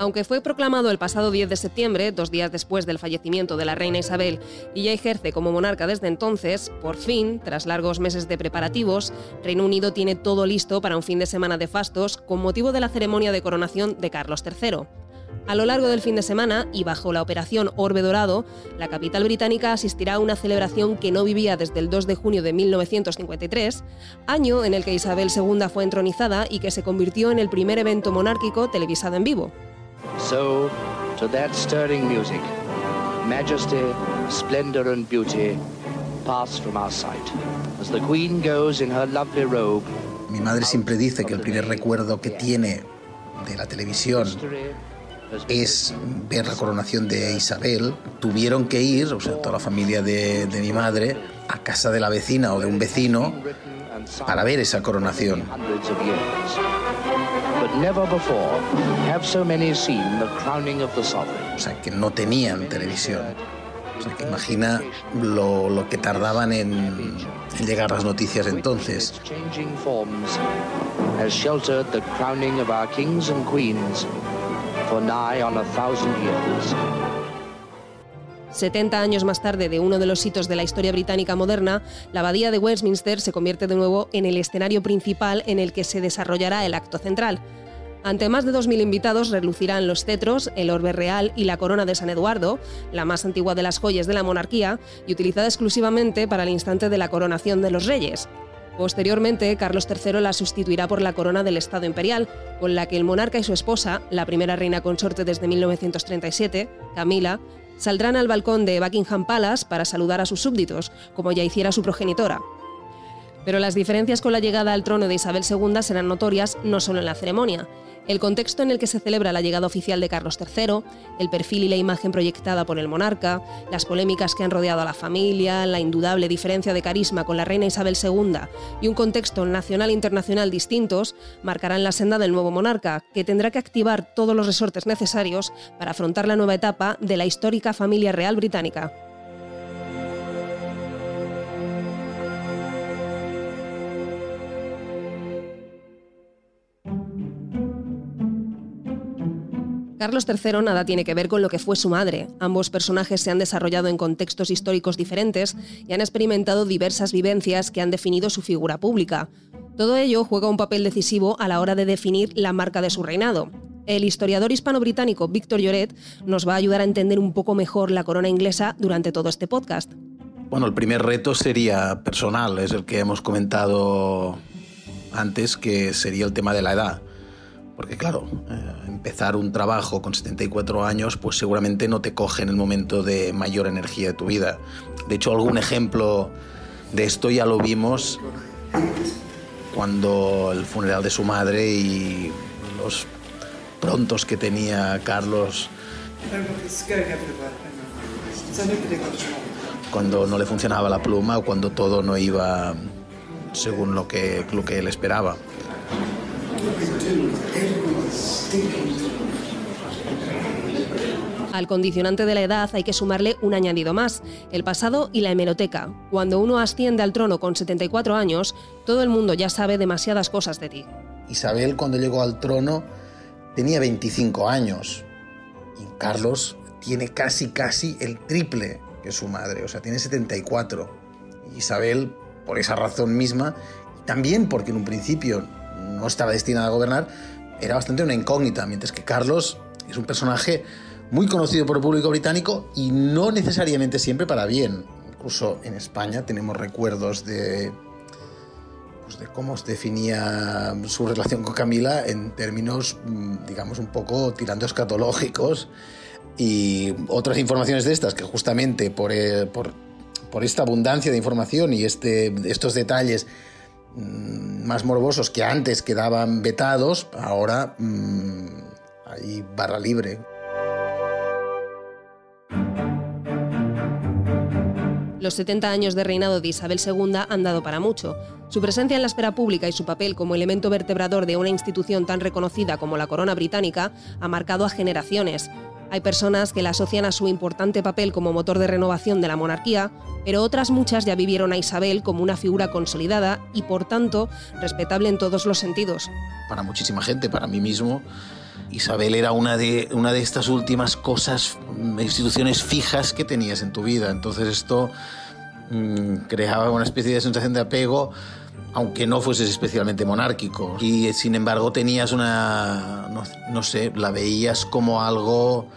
Aunque fue proclamado el pasado 10 de septiembre, dos días después del fallecimiento de la reina Isabel, y ya ejerce como monarca desde entonces, por fin, tras largos meses de preparativos, Reino Unido tiene todo listo para un fin de semana de fastos con motivo de la ceremonia de coronación de Carlos III. A lo largo del fin de semana y bajo la operación Orbe Dorado, la capital británica asistirá a una celebración que no vivía desde el 2 de junio de 1953, año en el que Isabel II fue entronizada y que se convirtió en el primer evento monárquico televisado en vivo. So, to that stirring music, majesty, splendor and beauty pass from our sight as the queen goes in her lovely robe. Mi madre siempre dice que el primer recuerdo que tiene de la televisión es ver la coronación de Isabel. Tuvieron que ir, o sea, toda la familia de, de mi madre, a casa de la vecina o de un vecino para ver esa coronación. O sea, que no tenían televisión. O sea, que imagina lo, lo que tardaban en, en, llegar las noticias entonces. 70 años más tarde de uno de los hitos de la historia británica moderna, la abadía de Westminster se convierte de nuevo en el escenario principal en el que se desarrollará el acto central. Ante más de 2.000 invitados relucirán los cetros, el orbe real y la corona de San Eduardo, la más antigua de las joyas de la monarquía y utilizada exclusivamente para el instante de la coronación de los reyes. Posteriormente, Carlos III la sustituirá por la corona del Estado Imperial, con la que el monarca y su esposa, la primera reina consorte desde 1937, Camila, saldrán al balcón de Buckingham Palace para saludar a sus súbditos, como ya hiciera su progenitora. Pero las diferencias con la llegada al trono de Isabel II serán notorias no solo en la ceremonia el contexto en el que se celebra la llegada oficial de Carlos III, el perfil y la imagen proyectada por el monarca, las polémicas que han rodeado a la familia, la indudable diferencia de carisma con la reina Isabel II y un contexto nacional e internacional distintos, marcarán la senda del nuevo monarca, que tendrá que activar todos los resortes necesarios para afrontar la nueva etapa de la histórica familia real británica. Carlos III nada tiene que ver con lo que fue su madre. Ambos personajes se han desarrollado en contextos históricos diferentes y han experimentado diversas vivencias que han definido su figura pública. Todo ello juega un papel decisivo a la hora de definir la marca de su reinado. El historiador hispano-británico Víctor Lloret nos va a ayudar a entender un poco mejor la corona inglesa durante todo este podcast. Bueno, el primer reto sería personal, es el que hemos comentado antes, que sería el tema de la edad. Porque claro, eh, empezar un trabajo con 74 años, pues seguramente no te coge en el momento de mayor energía de tu vida. De hecho, algún ejemplo de esto ya lo vimos cuando el funeral de su madre y los prontos que tenía Carlos cuando no le funcionaba la pluma o cuando todo no iba según lo que, lo que él esperaba. Al condicionante de la edad hay que sumarle un añadido más, el pasado y la hemeroteca. Cuando uno asciende al trono con 74 años, todo el mundo ya sabe demasiadas cosas de ti. Isabel cuando llegó al trono tenía 25 años y Carlos tiene casi casi el triple que su madre, o sea, tiene 74. Isabel, por esa razón misma, también porque en un principio no estaba destinada a gobernar, era bastante una incógnita, mientras que Carlos es un personaje muy conocido por el público británico y no necesariamente siempre para bien. Incluso en España tenemos recuerdos de, pues de cómo se definía su relación con Camila en términos, mm, digamos, un poco tirando escatológicos y otras informaciones de estas que justamente por, eh, por, por esta abundancia de información y este, estos detalles Mm, más morbosos que antes quedaban vetados, ahora mmm, hay barra libre. Los 70 años de reinado de Isabel II han dado para mucho. Su presencia en la esfera pública y su papel como elemento vertebrador de una institución tan reconocida como la corona británica ha marcado a generaciones. Hay personas que la asocian a su importante papel como motor de renovación de la monarquía, pero otras muchas ya vivieron a Isabel como una figura consolidada y por tanto respetable en todos los sentidos. Para muchísima gente, para mí mismo, Isabel era una de, una de estas últimas cosas, mm, instituciones fijas que tenías en tu vida. Entonces esto mm, creaba una especie de sensación de apego, aunque no fueses especialmente monárquico. Y sin embargo tenías una, no, sé, la veías como algo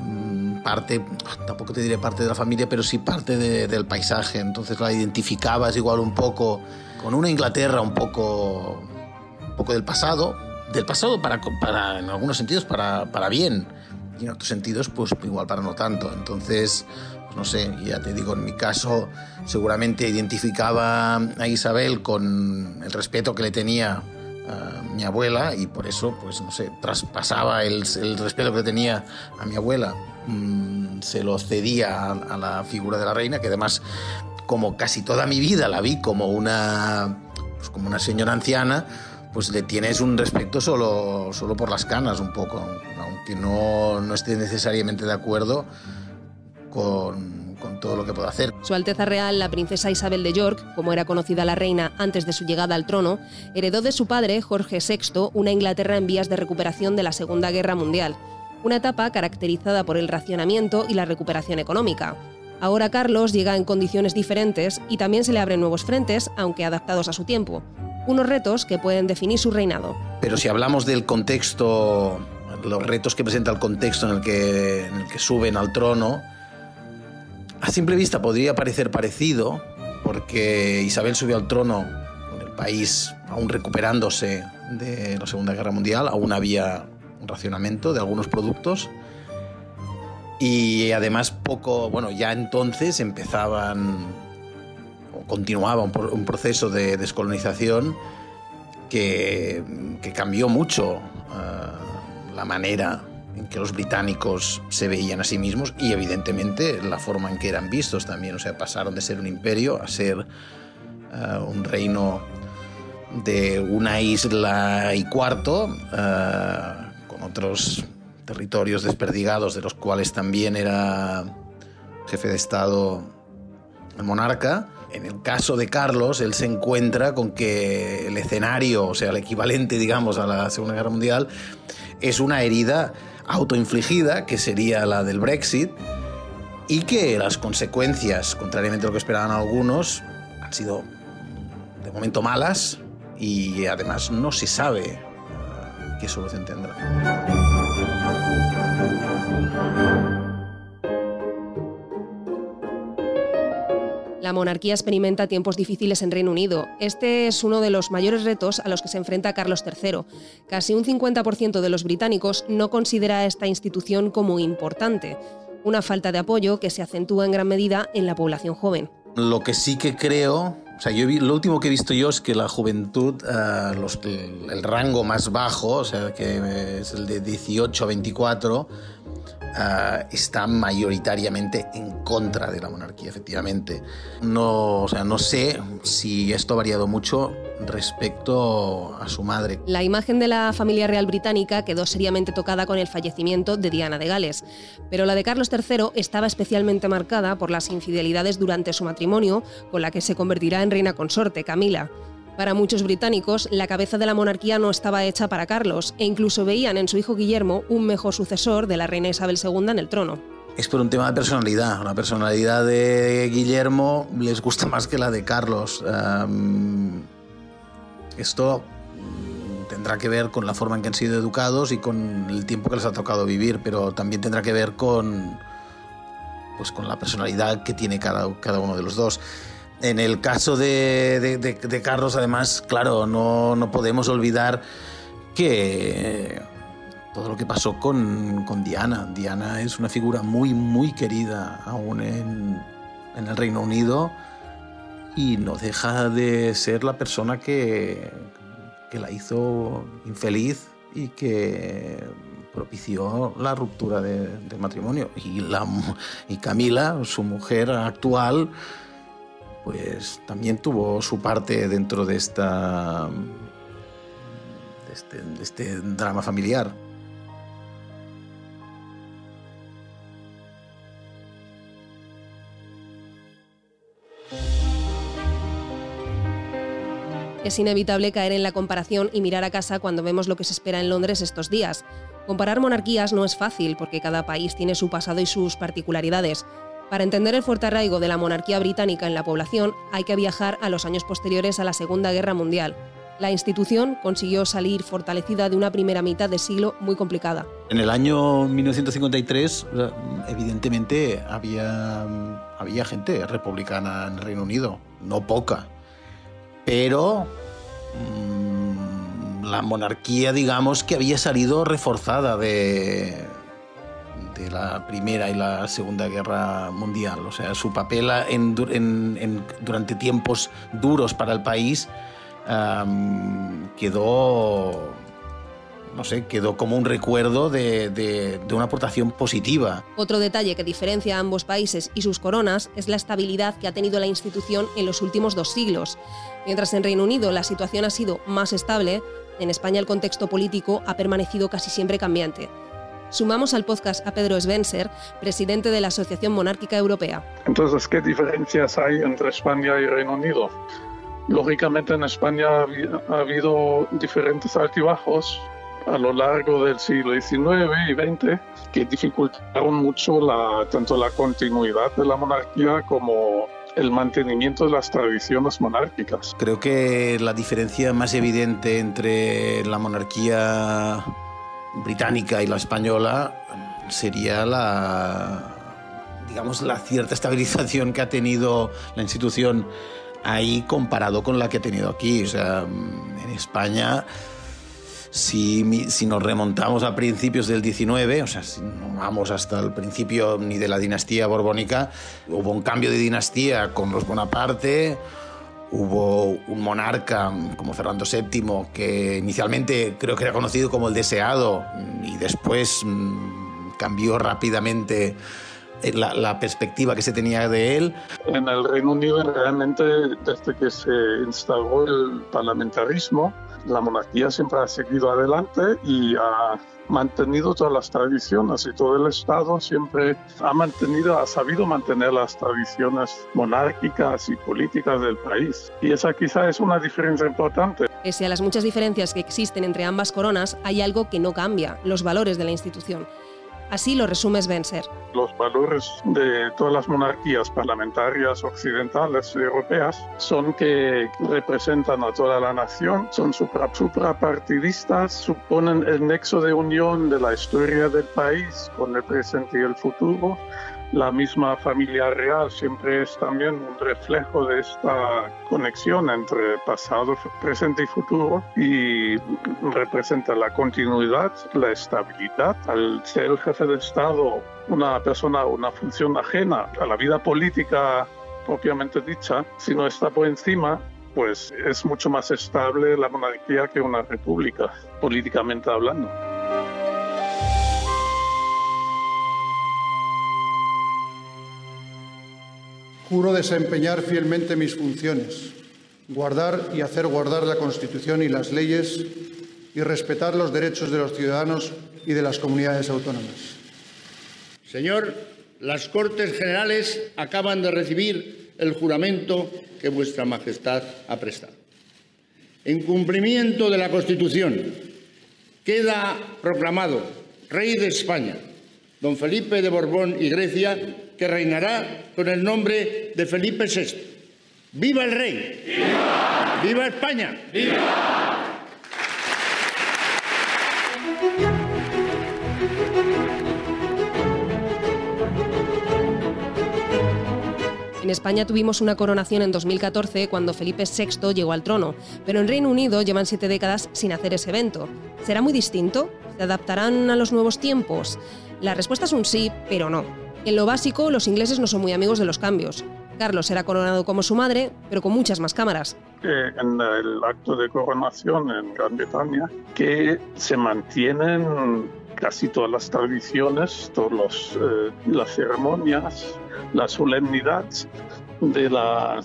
mm, parte, tampoco te diré parte de la familia, pero sí parte del paisaje. Entonces la identificabas igual un poco con una Inglaterra un poco, un poco del pasado, del pasado para, para en algunos sentidos para, para, bien y en otros sentidos pues igual para no tanto. Entonces, no sé, ya te digo, en mi caso seguramente identificaba a Isabel con el respeto que le tenía a mi abuela y por eso, pues no sé, traspasaba el, respeto que tenía a mi abuela, mm, se lo cedía a, a la figura de la reina, que además como casi toda mi vida la vi como una, pues como una señora anciana, pues le tienes un respeto solo, solo por las canas un poco, aunque no, no esté necesariamente de acuerdo con, con, todo lo que pueda hacer. Su Alteza Real, la princesa Isabel de York, como era conocida la reina antes de su llegada al trono, heredó de su padre, Jorge VI, una Inglaterra en vías de recuperación de la Segunda Guerra Mundial, una etapa caracterizada por el racionamiento y la recuperación económica. Ahora Carlos llega en condiciones diferentes y también se le abren nuevos frentes, aunque adaptados a su tiempo. Unos retos que pueden definir su reinado. Pero si hablamos del contexto, los retos que presenta el contexto en el que, en el que suben al trono, a simple vista podría parecer parecido, porque Isabel subió al trono con el país aún recuperándose de la Segunda Guerra Mundial, aún había un racionamiento de algunos productos. Y además poco, bueno, ya entonces empezaban o continuaba un, proceso de descolonización que, cambió mucho uh, la manera que los británicos se veían a sí mismos y evidentemente la forma en que eran vistos también. O sea, pasaron de ser un imperio a ser uh, un reino de una isla y cuarto, uh, con otros territorios desperdigados, de los cuales también era jefe de Estado el monarca. En el caso de Carlos, él se encuentra con que el escenario, o sea, el equivalente, digamos, a la Segunda Guerra Mundial, es una herida autoinfligida, que sería la del Brexit, y que las consecuencias, contrariamente a lo que esperaban algunos, han sido de momento malas y además no se sabe eh, qué solución tendrá. La monarquía experimenta tiempos difíciles en Reino Unido. Este es uno de los mayores retos a los que se enfrenta Carlos III. Casi un 50% de los británicos no considera a esta institución como importante, una falta de apoyo que se acentúa en gran medida en la población joven. Lo que sí que creo, o sea, yo lo último que he visto yo es que la juventud, eh, el, rango más bajo, o sea, que es el de 18 a 24, uh, está mayoritariamente en contra de la monarquía, efectivamente. No, o sea, no sé si esto ha variado mucho respecto a su madre. La imagen de la familia real británica quedó seriamente tocada con el fallecimiento de Diana de Gales, pero la de Carlos III estaba especialmente marcada por las infidelidades durante su matrimonio, con la que se convertirá en reina consorte, Camila. Para muchos británicos, la cabeza de la monarquía no estaba hecha para Carlos e incluso veían en su hijo Guillermo un mejor sucesor de la reina Isabel II en el trono. Es por un tema de personalidad. La personalidad de Guillermo les gusta más que la de Carlos. esto tendrá que ver con la forma en que han sido educados y con el tiempo que les ha tocado vivir, pero también tendrá que ver con, pues, con la personalidad que tiene cada, cada uno de los dos. En el caso de, Carlos, además, claro, no, podemos olvidar que todo lo que pasó con, Diana. Diana es una figura muy, muy querida aún en, el Reino Unido y no deja de ser la persona que, que la hizo infeliz y que propició la ruptura del matrimonio. Y, la, y Camila, su mujer actual, pues también tuvo su parte dentro de esta este, de este drama familiar. Es inevitable caer en la comparación y mirar a casa cuando vemos lo que se espera en Londres estos días. Comparar monarquías no es fácil porque cada país tiene su pasado y sus particularidades. Para entender el fuerte arraigo de la monarquía británica en la población hay que viajar a los años posteriores a la Segunda Guerra Mundial. La institución consiguió salir fortalecida de una primera mitad de siglo muy complicada. En el año 1953, evidentemente, había, había gente republicana en el Reino Unido, no poca, pero mm, la monarquía, digamos, que había salido reforzada de, de la Primera y la Segunda Guerra Mundial. O sea, su papel durante tiempos duros para el país quedó, no sé, quedó como un recuerdo de, una aportación positiva. Otro detalle que diferencia a ambos países y sus coronas es la estabilidad que ha tenido la institución en los últimos dos siglos. Mientras en Reino Unido la situación ha sido más estable, en España el contexto político ha permanecido casi siempre cambiante. Sumamos al podcast a Pedro Svenser, presidente de la Asociación Monárquica Europea. Entonces, ¿qué diferencias hay entre España y Reino Unido? Lógicamente en España ha habido diferentes altibajos a lo largo del siglo XIX y XX que dificultaron mucho la, tanto la continuidad de la monarquía como el mantenimiento de las tradiciones monárquicas. Creo que la diferencia más evidente entre la monarquía británica y la española sería la digamos la cierta estabilización que ha tenido la institución ahí comparado con la que he tenido aquí. O sea, en España, si, si nos remontamos a principios del 19, o sea, si no vamos hasta el principio ni de la dinastía borbónica, hubo un cambio de dinastía con los Bonaparte. Hubo un monarca como Fernando VII que inicialmente creo que era conocido como el deseado y después mm, cambió rápidamente eh, la, perspectiva que se tenía de él. En el Reino Unido, realmente, desde que se instaló el parlamentarismo, la monarquía siempre ha seguido adelante y ha mantenido todas las tradiciones y todo el Estado siempre ha mantenido, ha sabido mantener las tradiciones monárquicas y políticas del país. Y esa quizá es una diferencia importante. Pese a las muchas diferencias que existen entre ambas coronas, hay algo que no cambia, los valores de la institución. Así lo resume Spencer. Los valores de todas las monarquías parlamentarias occidentales europeas son que representan a toda la nación, son suprapartidistas, suponen el nexo de unión de la historia del país con el presente y el futuro la misma familia real siempre es también un reflejo de esta conexión entre pasado, presente y futuro y representa la continuidad, la estabilidad. Al ser el jefe de Estado una persona, una función ajena a la vida política propiamente dicha, si no está por encima, pues es mucho más estable la monarquía que una república, políticamente hablando. Juro desempeñar fielmente mis funciones, guardar y hacer guardar la Constitución y las leyes y respetar los derechos de los ciudadanos y de las comunidades autónomas. Señor, las Cortes Generales acaban de recibir el juramento que Vuestra Majestad ha prestado. En cumplimiento de la Constitución, queda proclamado Rey de España, don Felipe de Borbón y Grecia, que reinará con el nombre de Felipe VI. ¡Viva el rey! ¡Viva! ¡Viva España! ¡Viva! En España tuvimos una coronación en 2014 cuando Felipe VI llegó al trono, pero en Reino Unido llevan siete décadas sin hacer ese evento. ¿Será muy distinto? ¿Se adaptarán a los nuevos tiempos? La respuesta es un sí, pero no. En lo básico, los ingleses no son muy amigos de los cambios. Carlos será coronado como su madre, pero con muchas más cámaras. en el acto de coronación en Gran Bretaña, que se mantienen casi todas las tradiciones, todas eh, las ceremonias, la solemnidad de, la,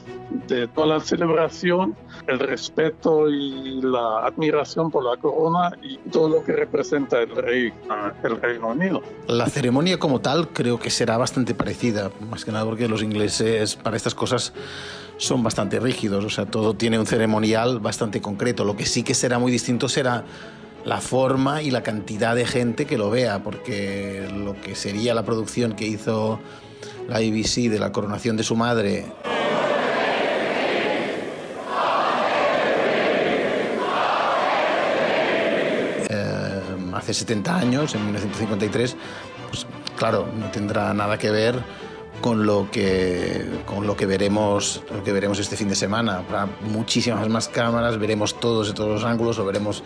de toda la celebración, el respeto y la admiración por la corona y todo lo que representa el rey, el Reino Unido. La ceremonia como tal creo que será bastante parecida, más que nada porque los ingleses para estas cosas son bastante rígidos, o sea, todo tiene un ceremonial bastante concreto. Lo que sí que será muy distinto será la forma y la cantidad de gente que lo vea, porque lo que sería la producción que hizo la BBC de la coronación de su madre. Eh, hace 70 años, en 1953, pues claro, no tendrá nada que ver con lo que con lo que veremos lo que veremos este fin de semana habrá muchísimas más cámaras veremos todos de todos los ángulos lo veremos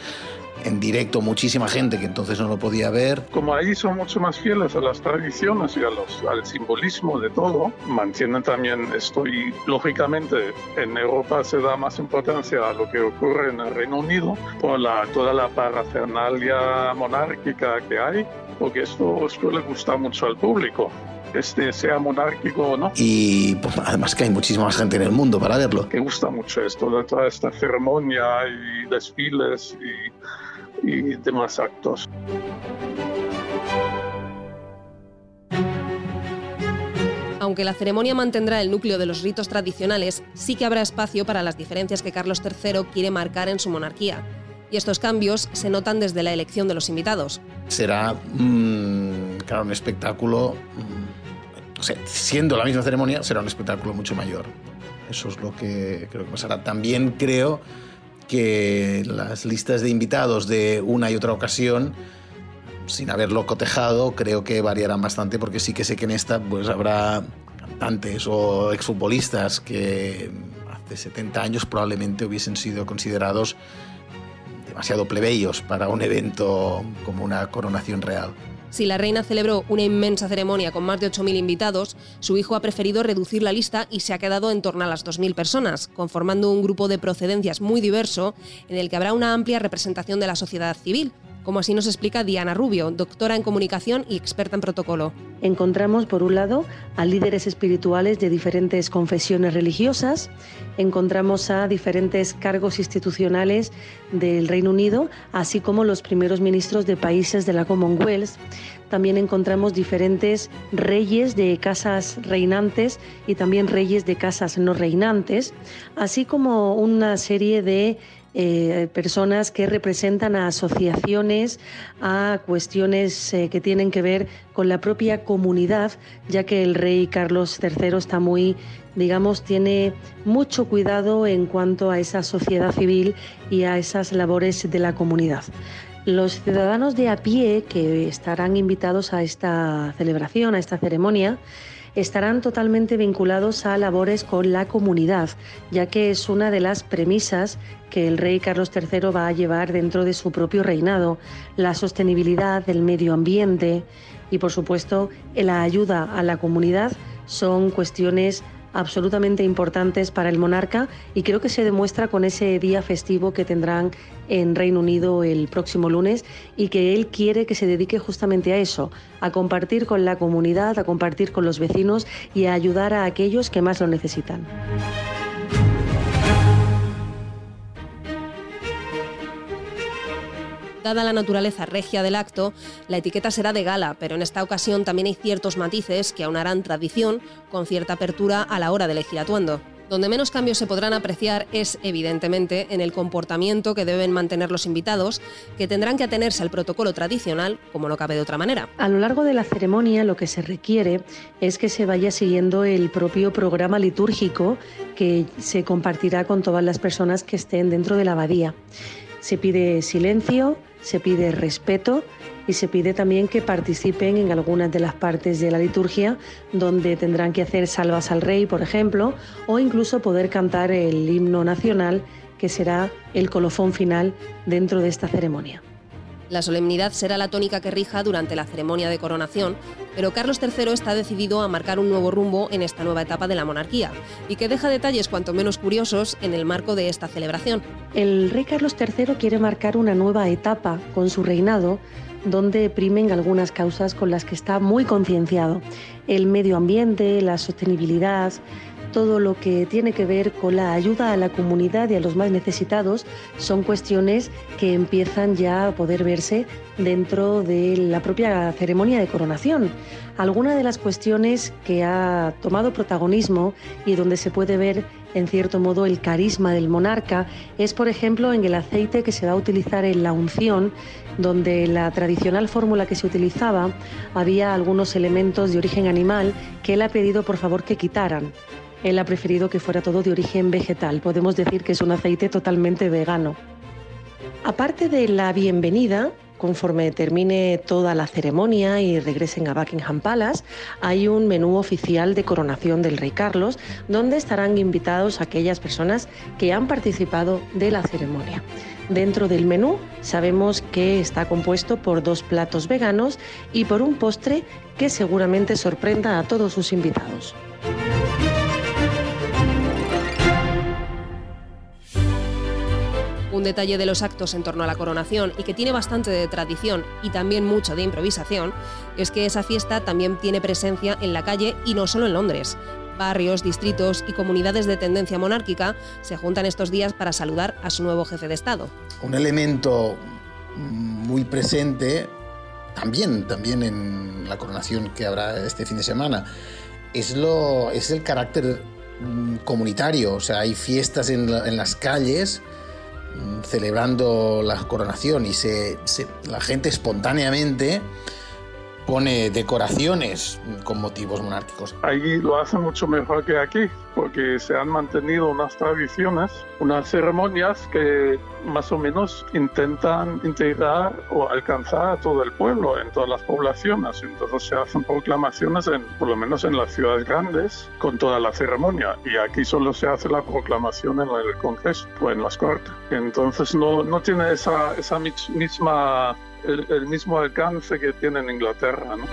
en directo muchísima gente que entonces no lo podía ver. Como ahí son mucho más fieles a las tradiciones y a los, al simbolismo de todo, mantienen también esto y lógicamente en Europa se da más importancia a lo que ocurre en el Reino Unido por la, toda la parafernalia monárquica que hay, porque esto, esto le gusta mucho al público este sea monárquico o no. Y pues, además que hay muchísima más gente en el mundo para verlo. Que gusta mucho esto, de toda esta ceremonia y desfiles y, y demás actos. Aunque la ceremonia mantendrá el núcleo de los ritos tradicionales, sí que habrá espacio para las diferencias que Carlos III quiere marcar en su monarquía. Y estos cambios se notan desde la elección de los invitados. Será, mmm, claro, un espectáculo mmm, o sea, siendo la misma ceremonia, será un espectáculo mucho mayor. Eso es lo que creo que pasará. También creo que las listas de invitados de una y otra ocasión, sin haberlo cotejado, creo que variarán bastante porque sí que sé que en esta pues habrá cantantes o exfutbolistas que hace 70 años probablemente hubiesen sido considerados demasiado plebeyos para un evento como una coronación real. Si la reina celebró una inmensa ceremonia con más de 8.000 invitados, su hijo ha preferido reducir la lista y se ha quedado en torno a las 2.000 personas, conformando un grupo de procedencias muy diverso en el que habrá una amplia representación de la sociedad civil, como así nos explica Diana Rubio, doctora en comunicación y experta en protocolo. Encontramos, por un lado, a líderes espirituales de diferentes confesiones religiosas, encontramos a diferentes cargos institucionales del Reino Unido, así como los primeros ministros de países de la Commonwealth. También encontramos diferentes reyes de casas reinantes y también reyes de casas no reinantes, así como una serie de eh, personas que representan a asociaciones, a cuestiones eh, que tienen que ver con la propia comunidad, ya que el rey Carlos III está muy, digamos, tiene mucho cuidado en cuanto a esa sociedad civil y a esas labores de la comunidad. Los ciudadanos de a pie que estarán invitados a esta celebración, a esta ceremonia, estarán totalmente vinculados a labores con la comunidad, ya que es una de las premisas que el rey Carlos III va a llevar dentro de su propio reinado, la sostenibilidad del medio ambiente y, por supuesto, la ayuda a la comunidad. Son cuestiones absolutamente importantes para el monarca y creo que se demuestra con ese día festivo que tendrán en Reino Unido el próximo lunes y que él quiere que se dedique justamente a eso, a compartir con la comunidad, a compartir con los vecinos y a ayudar a aquellos que más lo necesitan. Dada la naturaleza regia del acto, la etiqueta será de gala, pero en esta ocasión también hay ciertos matices que aunarán tradición con cierta apertura a la hora de elegir atuendo. Donde menos cambios se podrán apreciar es, evidentemente, en el comportamiento que deben mantener los invitados, que tendrán que atenerse al protocolo tradicional, como no cabe de otra manera. A lo largo de la ceremonia lo que se requiere es que se vaya siguiendo el propio programa litúrgico que se compartirá con todas las personas que estén dentro de la abadía. Se pide silencio, se pide respeto y se pide también que participen en algunas de las partes de la liturgia donde tendrán que hacer salvas al rey, por ejemplo, o incluso poder cantar el himno nacional que será el colofón final dentro de esta ceremonia. La solemnidad será la tónica que rija durante la ceremonia de coronación, pero Carlos III está decidido a marcar un nuevo rumbo en esta nueva etapa de la monarquía y que deja detalles cuanto menos curiosos en el marco de esta celebración. El rey Carlos III quiere marcar una nueva etapa con su reinado donde primen algunas causas con las que está muy concienciado. El medio ambiente, la sostenibilidad, todo lo que tiene que ver con la ayuda a la comunidad y a los más necesitados son cuestiones que empiezan ya a poder verse dentro de la propia ceremonia de coronación. Algunas de las cuestiones que ha tomado protagonismo y donde se puede ver en cierto modo, el carisma del monarca es, por ejemplo, en el aceite que se va a utilizar en la unción, donde la tradicional fórmula que se utilizaba había algunos elementos de origen animal que él ha pedido por favor que quitaran. Él ha preferido que fuera todo de origen vegetal. Podemos decir que es un aceite totalmente vegano. Aparte de la bienvenida, conforme termine toda la ceremonia y regresen a Buckingham Palace, hay un menú oficial de coronación del rey Carlos, donde estarán invitados aquellas personas que han participado de la ceremonia. Dentro del menú sabemos que está compuesto por dos platos veganos y por un postre que seguramente sorprenda a todos sus invitados. Un detalle de los actos en torno a la coronación y que tiene bastante de tradición y también mucho de improvisación es que esa fiesta también tiene presencia en la calle y no solo en Londres. Barrios, distritos y comunidades de tendencia monárquica se juntan estos días para saludar a su nuevo jefe de Estado. Un elemento muy presente también, también en la coronación que habrá este fin de semana es, lo, es el carácter mm, comunitario. O sea, hay fiestas en, en las calles celebrando la coronación y se, la gente espontáneamente pone decoraciones con motivos monárquicos. Ahí lo hacen mucho mejor que aquí, porque se han mantenido unas tradiciones, unas ceremonias que más o menos intentan integrar o alcanzar a todo el pueblo, en todas las poblaciones. Entonces se hacen proclamaciones, por lo menos en las ciudades grandes, con toda la ceremonia. Y aquí solo se hace la proclamación en el Congreso o en las Cortes. Entonces no, no tiene esa, esa misma el, mismo alcance que tiene en Inglaterra. ¿no?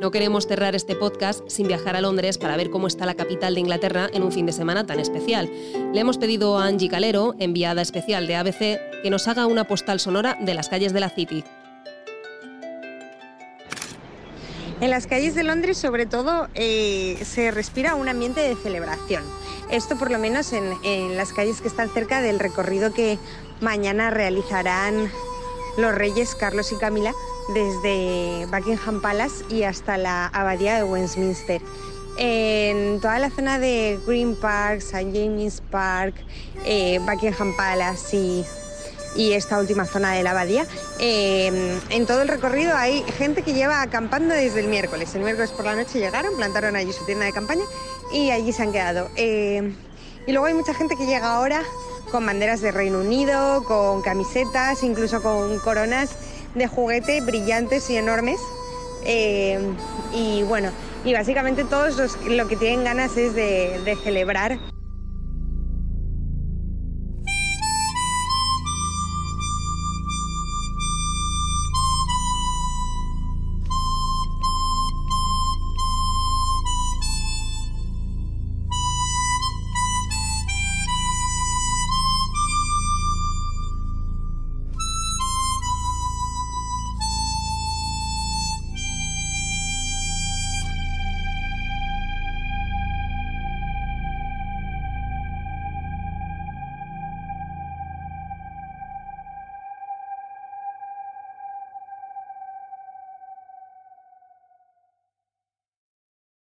No queremos cerrar este podcast sin viajar a Londres para ver cómo está la capital de Inglaterra en un fin de semana tan especial. Le hemos pedido a Angie Calero, enviada especial de ABC, que nos haga una postal sonora de las calles de la City. En las calles de Londres, sobre todo, eh, se respira un ambiente de celebración. Esto, por lo menos, en, las calles que están cerca del recorrido que mañana realizarán los reyes Carlos y Camila desde Buckingham Palace y hasta la abadía de Westminster. En toda la zona de Green Park, St. James Park, eh, Buckingham Palace y y esta última zona de la abadía. Em, en todo el recorrido hay gente que lleva acampando desde el miércoles. El miércoles por la noche llegaron, plantaron allí su tienda de campaña y allí se han quedado. Em, y luego hay mucha gente que llega ahora con banderas de Reino Unido, con camisetas, incluso con coronas de juguete brillantes y enormes. Em, y bueno, y básicamente todos lo que tienen ganas es de celebrar